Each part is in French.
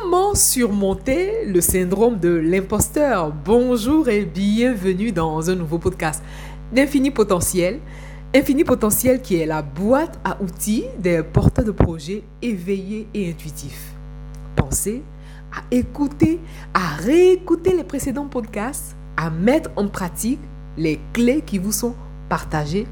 Comment surmonter le syndrome de l'imposteur Bonjour et bienvenue dans un nouveau podcast d'Infini Potentiel. Infini Potentiel qui est la boîte à outils des porteurs de projets éveillés et intuitifs. Pensez à écouter, à réécouter les précédents podcasts, à mettre en pratique les clés qui vous sont partagées.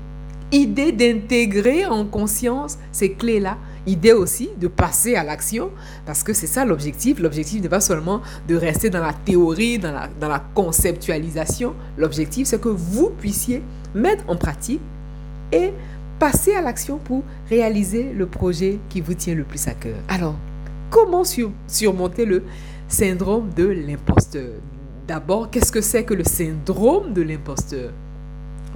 Idée d'intégrer en conscience ces clés-là idée aussi de passer à l'action, parce que c'est ça l'objectif. L'objectif n'est pas seulement de rester dans la théorie, dans la, conceptualisation. L'objectif, c'est que vous puissiez mettre en pratique et passer à l'action pour réaliser le projet qui vous tient le plus à cœur. Alors, comment surmonter le syndrome de l'imposteur? D'abord, qu'est-ce que c'est que le syndrome de l'imposteur?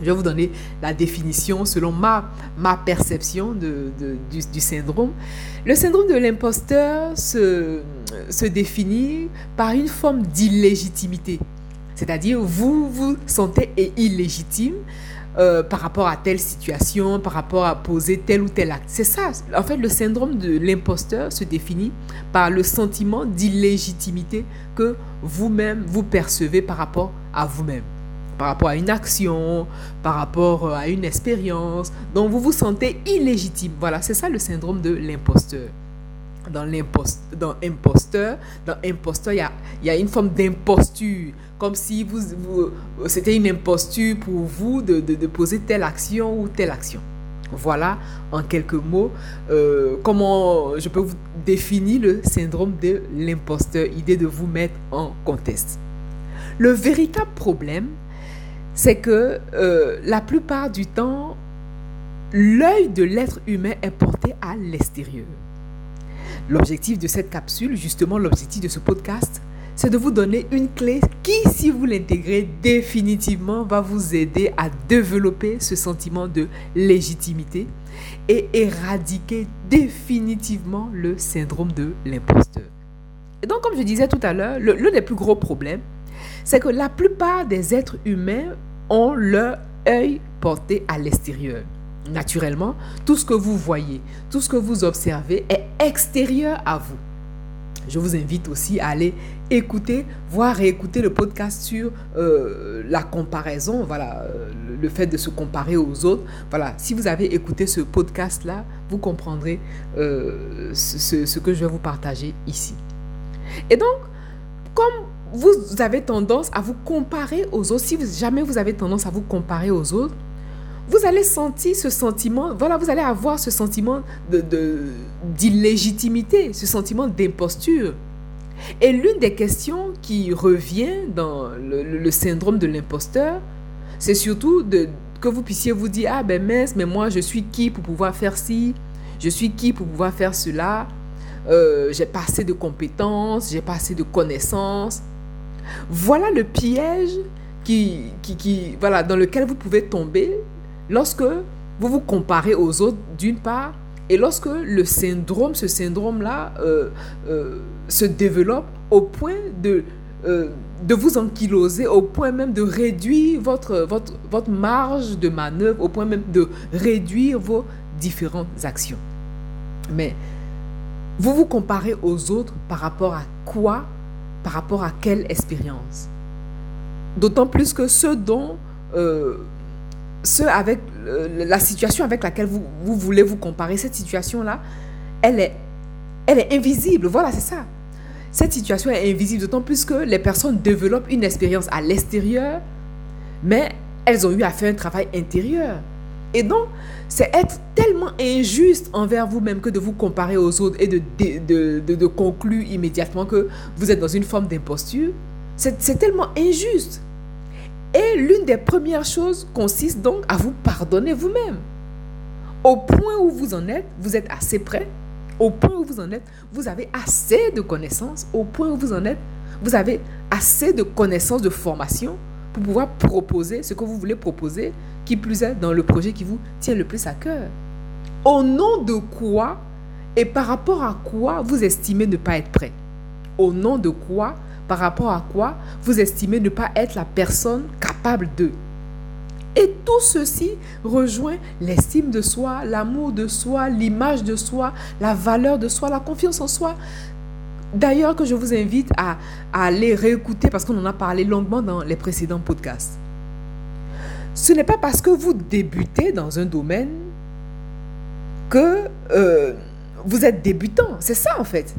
Je vais vous donner la définition selon ma, ma perception de, du, syndrome. Le syndrome de l'imposteur se, se définit par une forme d'illégitimité. C'est-à-dire, vous vous sentez illégitime euh, par rapport à telle situation, par rapport à poser tel ou tel acte. C'est ça. En fait, le syndrome de l'imposteur se définit par le sentiment d'illégitimité que vous-même vous percevez par rapport à vous-même par rapport à une action, par rapport à une expérience. Donc vous vous sentez illégitime. Voilà, c'est ça le syndrome de l'imposteur. Dans l'imposteur, dans imposteur, dans imposteur, il y a, une forme d'imposture, comme si vous, c'était une imposture pour vous de, de, poser telle action ou telle action. Voilà, en quelques mots, euh, comment je peux vous définir le syndrome de l'imposteur, idée de vous mettre en contexte. Le véritable problème, c'est que euh, la plupart du temps, l'œil de l'être humain est porté à l'extérieur. L'objectif de cette capsule, justement l'objectif de ce podcast, c'est de vous donner une clé qui, si vous l'intégrez définitivement, va vous aider à développer ce sentiment de légitimité et éradiquer définitivement le syndrome de l'imposteur. Et donc, comme je disais tout à l'heure, l'un des plus gros problèmes, c'est que la plupart des êtres humains ont leur œil porté à l'extérieur. Naturellement, tout ce que vous voyez, tout ce que vous observez est extérieur à vous. Je vous invite aussi à aller écouter, voir et écouter le podcast sur euh, la comparaison, voilà, euh, le fait de se comparer aux autres. Voilà, si vous avez écouté ce podcast-là, vous comprendrez euh, ce, ce que je vais vous partager ici. Et donc, comme vous avez tendance à vous comparer aux autres, si jamais vous avez tendance à vous comparer aux autres, vous allez sentir ce sentiment, voilà, vous allez avoir ce sentiment d'illégitimité, de, ce sentiment d'imposture. Et l'une des questions qui revient dans le, syndrome de l'imposteur, c'est surtout de, que vous puissiez vous dire, ah ben mince, mais moi je suis qui pour pouvoir faire ci, je suis qui pour pouvoir faire cela, euh, j'ai pas assez de compétences, j'ai pas assez de connaissances. Voilà le piège qui, qui, voilà, dans lequel vous pouvez tomber lorsque vous vous comparez aux autres d'une part et lorsque le syndrome, ce syndrome-là, euh, euh, se développe au point de, euh, de vous ankyloser, au point même de réduire votre, votre, votre marge de manœuvre, au point même de réduire vos différentes actions. Mais vous vous comparez aux autres par rapport à quoi par rapport à quelle expérience D'autant plus que ce dont, euh, avec euh, la situation avec laquelle vous, voulez vous comparer, cette situation-là, elle est invisible. Voilà, c'est ça. Cette situation est invisible, d'autant plus que les personnes développent une expérience à l'extérieur, mais elles ont eu à faire un travail intérieur. Et donc, c'est être tellement injuste envers vous-même que de vous comparer aux autres et de, conclure immédiatement que vous êtes dans une forme d'imposture. C'est tellement injuste. Et l'une des premières choses consiste donc à vous pardonner vous-même. Au point où vous en êtes, vous êtes assez prêt. Au point où vous en êtes, vous avez assez de connaissances. Au point où vous en êtes, vous avez assez de connaissances, de formation pour pouvoir proposer ce que vous voulez proposer, qui plus est dans le projet qui vous tient le plus à cœur. Au nom de quoi et par rapport à quoi vous estimez ne pas être prêt? Au nom de quoi, par rapport à quoi vous estimez ne pas être la personne capable de? Et tout ceci rejoint l'estime de soi, l'amour de soi, l'image de soi, la valeur de soi, la confiance en soi. D'ailleurs que je vous invite à, aller réécouter parce qu'on en a parlé longuement dans les précédents podcasts. Ce n'est pas parce que vous débutez dans un domaine que euh, vous êtes débutant. C'est ça en fait.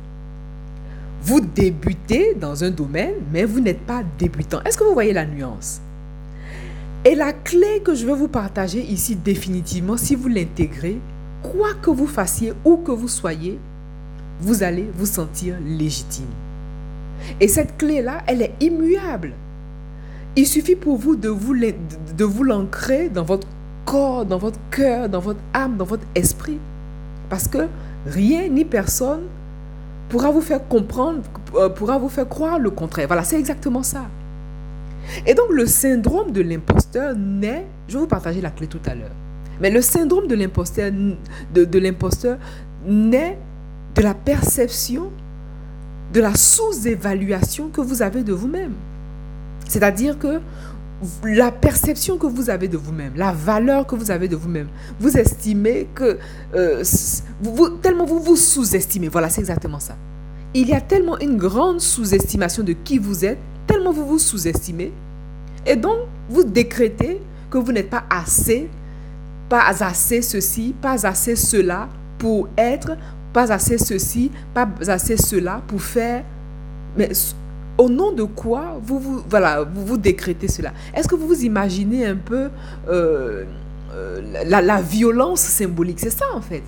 Vous débutez dans un domaine, mais vous n'êtes pas débutant. Est-ce que vous voyez la nuance? Et la clé que je veux vous partager ici définitivement, si vous l'intégrez, quoi que vous fassiez, où que vous soyez, vous allez vous sentir légitime. Et cette clé-là, elle est immuable. Il suffit pour vous de vous, l'ancrer dans votre corps, dans votre cœur, dans votre âme, dans votre esprit. Parce que rien ni personne pourra vous faire comprendre, euh, pourra vous faire croire le contraire. Voilà, c'est exactement ça. Et donc le syndrome de l'imposteur naît, je vais vous partager la clé tout à l'heure, mais le syndrome de l'imposteur, de l'imposteur naît de la perception, de la sous-évaluation que vous avez de vous-même. C'est-à-dire que la perception que vous avez de vous-même, la valeur que vous avez de vous-même, vous estimez que... Euh, tellement vous vous sous-estimez. Voilà, c'est exactement ça. Il y a tellement une grande sous-estimation de qui vous êtes, tellement vous vous sous-estimez. Et donc, vous décrétez que vous n'êtes pas assez, pas assez ceci, pas assez cela pour être, pas assez ceci, pas assez cela pour faire. Mais au nom de quoi vous vous, voilà, vous, vous décrétez cela? Est-ce que vous vous imaginez un peu euh, euh, la, la, violence symbolique? C'est ça en fait.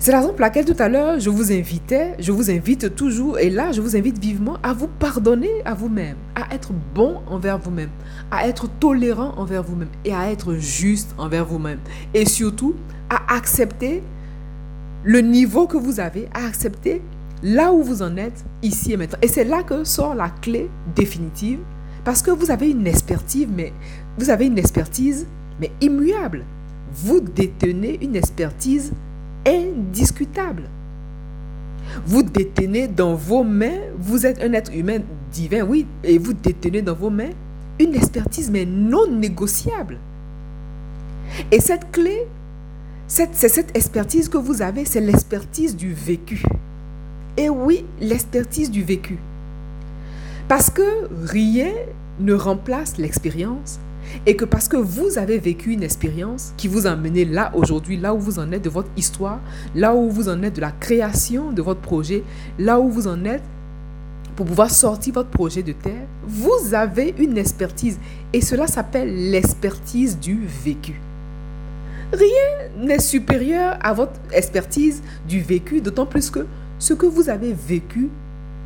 C'est la raison pour laquelle tout à l'heure, je vous invitais, je vous invite toujours, et là, je vous invite vivement à vous pardonner à vous-même, à être bon envers vous-même, à être tolérant envers vous-même et à être juste envers vous-même. Et surtout, à accepter le niveau que vous avez, à accepter là où vous en êtes, ici et maintenant. Et c'est là que sort la clé définitive, parce que vous avez une expertise, mais vous avez une expertise, mais immuable. Vous détenez une expertise indiscutable. Vous détenez dans vos mains, vous êtes un être humain divin, oui, et vous détenez dans vos mains une expertise, mais non négociable. Et cette clé, c'est cette expertise que vous avez, c'est l'expertise du vécu. Et oui, l'expertise du vécu. Parce que rien ne remplace l'expérience et que parce que vous avez vécu une expérience qui vous a mené là aujourd'hui, là où vous en êtes de votre histoire, là où vous en êtes de la création de votre projet, là où vous en êtes pour pouvoir sortir votre projet de terre, vous avez une expertise et cela s'appelle l'expertise du vécu. Rien n'est supérieur à votre expertise du vécu, d'autant plus que ce que vous avez vécu,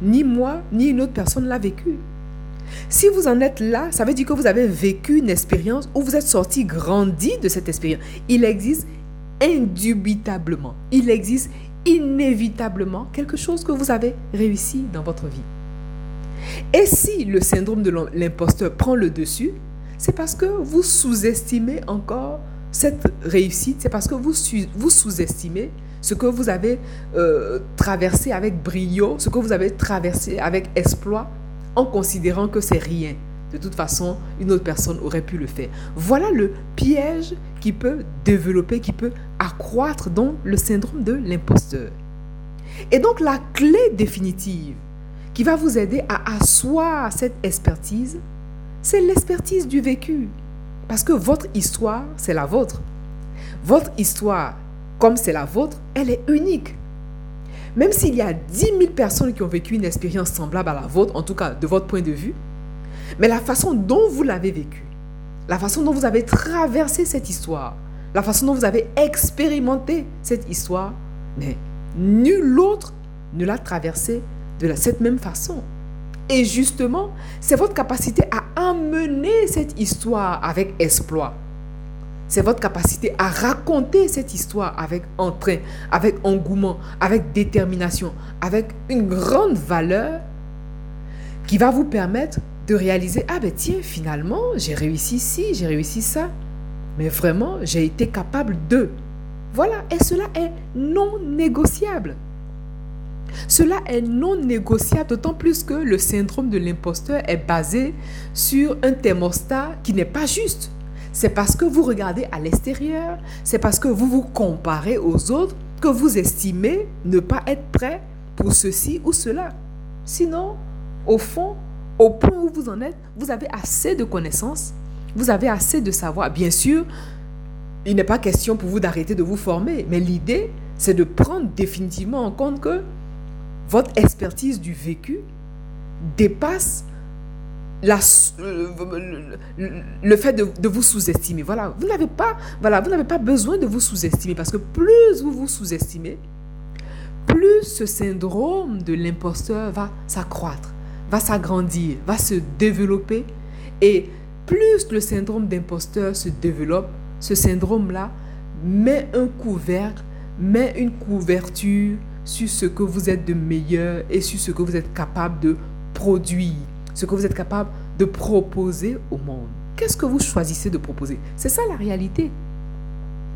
ni moi, ni une autre personne l'a vécu. Si vous en êtes là, ça veut dire que vous avez vécu une expérience où vous êtes sorti grandi de cette expérience. Il existe indubitablement, il existe inévitablement quelque chose que vous avez réussi dans votre vie. Et si le syndrome de l'imposteur prend le dessus, c'est parce que vous sous-estimez encore cette réussite, c'est parce que vous, sous-estimez ce que vous avez euh, traversé avec brio, ce que vous avez traversé avec exploit, en considérant que c'est rien. De toute façon, une autre personne aurait pu le faire. Voilà le piège qui peut développer, qui peut accroître donc le syndrome de l'imposteur. Et donc la clé définitive qui va vous aider à asseoir cette expertise, c'est l'expertise du vécu. Parce que votre histoire, c'est la vôtre. Votre histoire, comme c'est la vôtre, elle est unique. Même s'il y a 10 000 personnes qui ont vécu une expérience semblable à la vôtre, en tout cas de votre point de vue, mais la façon dont vous l'avez vécue, la façon dont vous avez traversé cette histoire, la façon dont vous avez expérimenté cette histoire, mais nul autre ne l'a traversée de cette même façon. Et justement, c'est votre capacité à amener cette histoire avec exploit, c'est votre capacité à raconter cette histoire avec entrain, avec engouement, avec détermination, avec une grande valeur qui va vous permettre de réaliser, ah ben tiens, finalement, j'ai réussi ci, j'ai réussi ça. Mais vraiment, j'ai été capable de. Voilà, et cela est non négociable. Cela est non négociable, d'autant plus que le syndrome de l'imposteur est basé sur un thermostat qui n'est pas juste c'est parce que vous regardez à l'extérieur, c'est parce que vous vous comparez aux autres que vous estimez ne pas être prêt pour ceci ou cela. Sinon, au fond, au point où vous en êtes, vous avez assez de connaissances, vous avez assez de savoir. Bien sûr, il n'est pas question pour vous d'arrêter de vous former, mais l'idée, c'est de prendre définitivement en compte que votre expertise du vécu dépasse le, fait de, vous sous-estimer. Voilà, vous n'avez pas, voilà, vous n'avez pas besoin de vous sous-estimer parce que plus vous vous sous-estimez, plus ce syndrome de l'imposteur va s'accroître, va s'agrandir, va se développer. Et plus le syndrome d'imposteur se développe, ce syndrome-là met un couvercle, met une couverture sur ce que vous êtes de meilleur et sur ce que vous êtes capable de produire, ce que vous êtes capable de proposer au monde. Qu'est-ce que vous choisissez de proposer? C'est ça la réalité.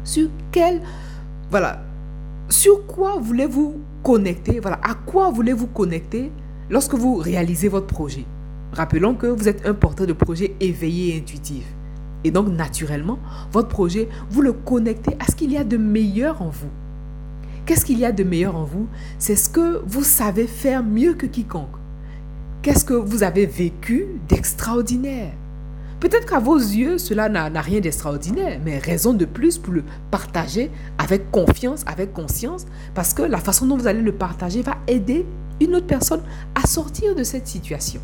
Sur quel voilà, sur quoi voulez-vous connecter? Voilà, à quoi voulez-vous connecter lorsque vous réalisez votre projet? Rappelons que vous êtes un porteur de projet éveillé et intuitif. Et donc, naturellement, votre projet, vous le connectez à ce qu'il y a de meilleur en vous. Qu'est-ce qu'il y a de meilleur en vous? C'est ce que vous savez faire mieux que quiconque. Qu'est-ce que vous avez vécu d'extraordinaire? Peut-être qu'à vos yeux, cela n'a rien d'extraordinaire, mais raison de plus pour le partager avec confiance, avec conscience, parce que la façon dont vous allez le partager va aider une autre personne à sortir de cette situation.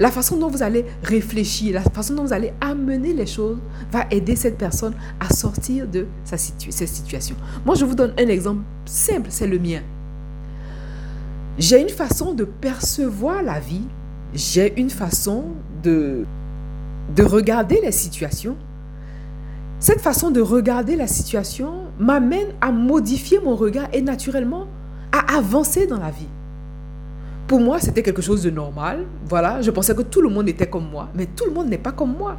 La façon dont vous allez réfléchir, la façon dont vous allez amener les choses va aider cette personne à sortir de sa cette situation. Moi, je vous donne un exemple simple, c'est le mien. J'ai une façon de percevoir la vie, j'ai une façon de, de regarder les situations. Cette façon de regarder la situation m'amène à modifier mon regard et naturellement à avancer dans la vie. Pour moi, c'était quelque chose de normal. Voilà, je pensais que tout le monde était comme moi, mais tout le monde n'est pas comme moi.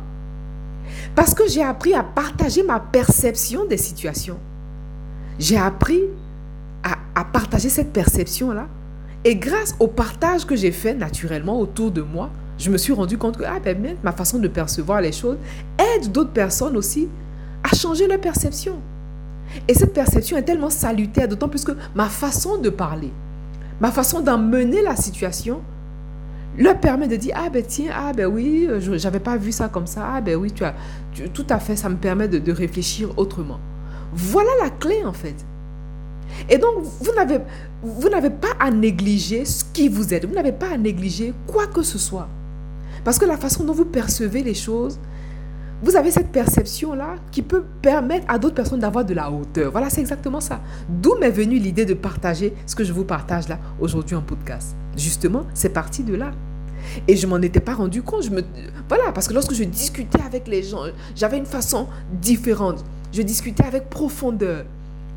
Parce que j'ai appris à partager ma perception des situations. J'ai appris à, partager cette perception-là. Et grâce au partage que j'ai fait naturellement autour de moi, je me suis rendu compte que ah, ben, ma façon de percevoir les choses aide d'autres personnes aussi à changer leur perception. Et cette perception est tellement salutaire, d'autant plus que ma façon de parler, ma façon d'emmener la situation leur permet de dire ah ben tiens ah ben oui je j'avais pas vu ça comme ça. Ah ben oui tu as tout à fait ça me permet de, de, réfléchir autrement. Voilà la clé en fait. Et donc vous n'avez vous n'avez pas à négliger ce qui vous êtes vous n'avez pas à négliger quoi que ce soit. Parce que la façon dont vous percevez les choses vous avez cette perception-là qui peut permettre à d'autres personnes d'avoir de la hauteur. Voilà, c'est exactement ça. D'où m'est venue l'idée de partager ce que je vous partage là aujourd'hui en podcast. Justement, c'est parti de là. Et je m'en étais pas rendu compte. Voilà, parce que lorsque je discutais avec les gens, j'avais une façon différente. Je discutais avec profondeur.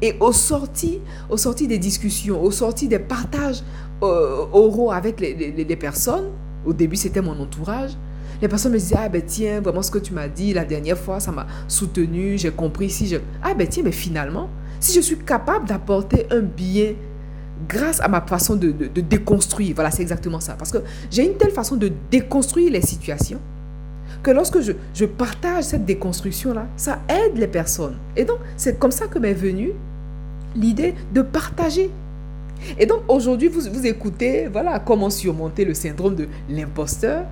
Et au sorti, au sorti des discussions, au sorti des partages euh, oraux avec les personnes, au début c'était mon entourage, les personnes me disaient, ah ben tiens, vraiment ce que tu m'as dit la dernière fois, ça m'a soutenu, j'ai compris. Si je... Ah ben tiens, mais finalement, si je suis capable d'apporter un bien grâce à ma façon de, de, déconstruire, voilà, c'est exactement ça. Parce que j'ai une telle façon de déconstruire les situations que lorsque je, je partage cette déconstruction-là, ça aide les personnes. Et donc, c'est comme ça que m'est venue l'idée de partager. Et donc, aujourd'hui, vous, vous écoutez, voilà, comment surmonter le syndrome de l'imposteur.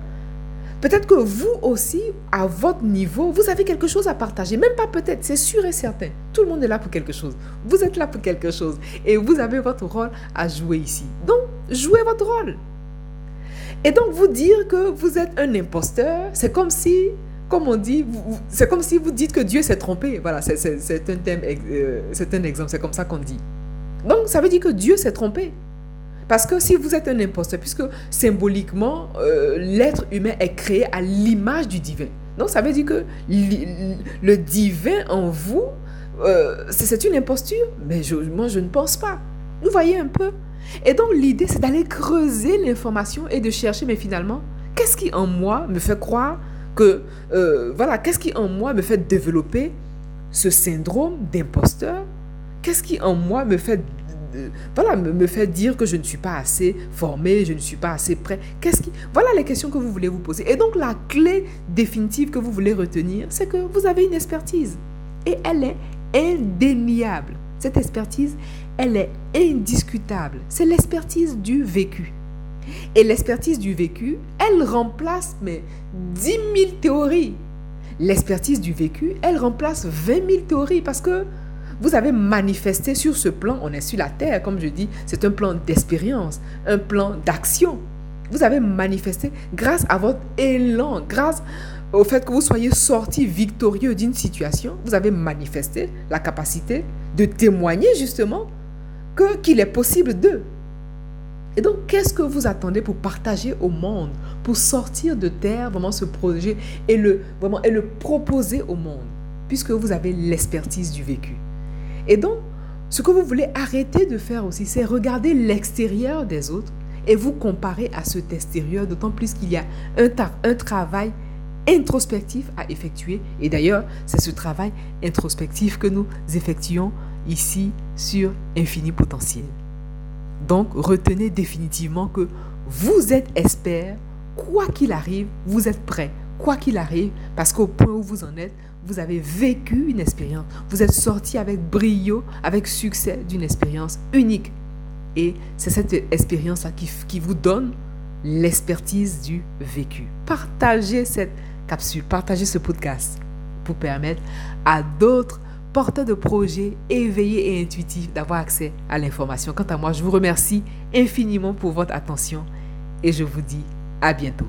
Peut-être que vous aussi, à votre niveau, vous avez quelque chose à partager. Même pas peut-être, c'est sûr et certain. Tout le monde est là pour quelque chose. Vous êtes là pour quelque chose. Et vous avez votre rôle à jouer ici. Donc, jouez votre rôle. Et donc, vous dire que vous êtes un imposteur, c'est comme si, comme on dit, c'est comme si vous dites que Dieu s'est trompé. Voilà, c'est un thème, euh, un exemple, c'est comme ça qu'on dit. Donc, ça veut dire que Dieu s'est trompé. Parce que si vous êtes un imposteur, puisque symboliquement, euh, l'être humain est créé à l'image du divin. Donc ça veut dire que le divin en vous, euh, c'est une imposture. Mais moi, je ne pense pas. Vous voyez un peu Et donc l'idée, c'est d'aller creuser l'information et de chercher, mais finalement, qu'est-ce qui en moi me fait croire que, euh, voilà, qu'est-ce qui en moi me fait développer ce syndrome d'imposteur? Qu'est-ce qui en moi me fait voilà, me, fait dire que je ne suis pas assez formé, je ne suis pas assez prêt. Qu'est-ce qui Voilà les questions que vous voulez vous poser. Et donc la clé définitive que vous voulez retenir, c'est que vous avez une expertise et elle est indéniable. Cette expertise elle est indiscutable. C'est l'expertise du vécu. Et l'expertise du vécu, elle remplace mais 10 000 théories. L'expertise du vécu, elle remplace 20 000 théories parce que vous avez manifesté sur ce plan, on est sur la terre, comme je dis, c'est un plan d'expérience, un plan d'action. Vous avez manifesté grâce à votre élan, grâce au fait que vous soyez sorti victorieux d'une situation, vous avez manifesté la capacité de témoigner justement que qu'il est possible d'eux. Et donc, qu'est-ce que vous attendez pour partager au monde, pour sortir de terre vraiment ce projet et le, vraiment, et le proposer au monde, puisque vous avez l'expertise du vécu? Et donc, ce que vous voulez arrêter de faire aussi, c'est regarder l'extérieur des autres et vous comparer à cet extérieur, d'autant plus qu'il y a un, travail introspectif à effectuer. Et d'ailleurs, c'est ce travail introspectif que nous effectuons ici sur Infini Potentiel. Donc, retenez définitivement que vous êtes expert, quoi qu'il arrive, vous êtes prêt, quoi qu'il arrive, parce qu'au point où vous en êtes, vous avez vécu une expérience, vous êtes sorti avec brio, avec succès d'une expérience unique. Et c'est cette expérience-là qui, qui vous donne l'expertise du vécu. Partagez cette capsule, partagez ce podcast pour permettre à d'autres porteurs de projets éveillés et intuitifs d'avoir accès à l'information. Quant à moi, je vous remercie infiniment pour votre attention et je vous dis à bientôt.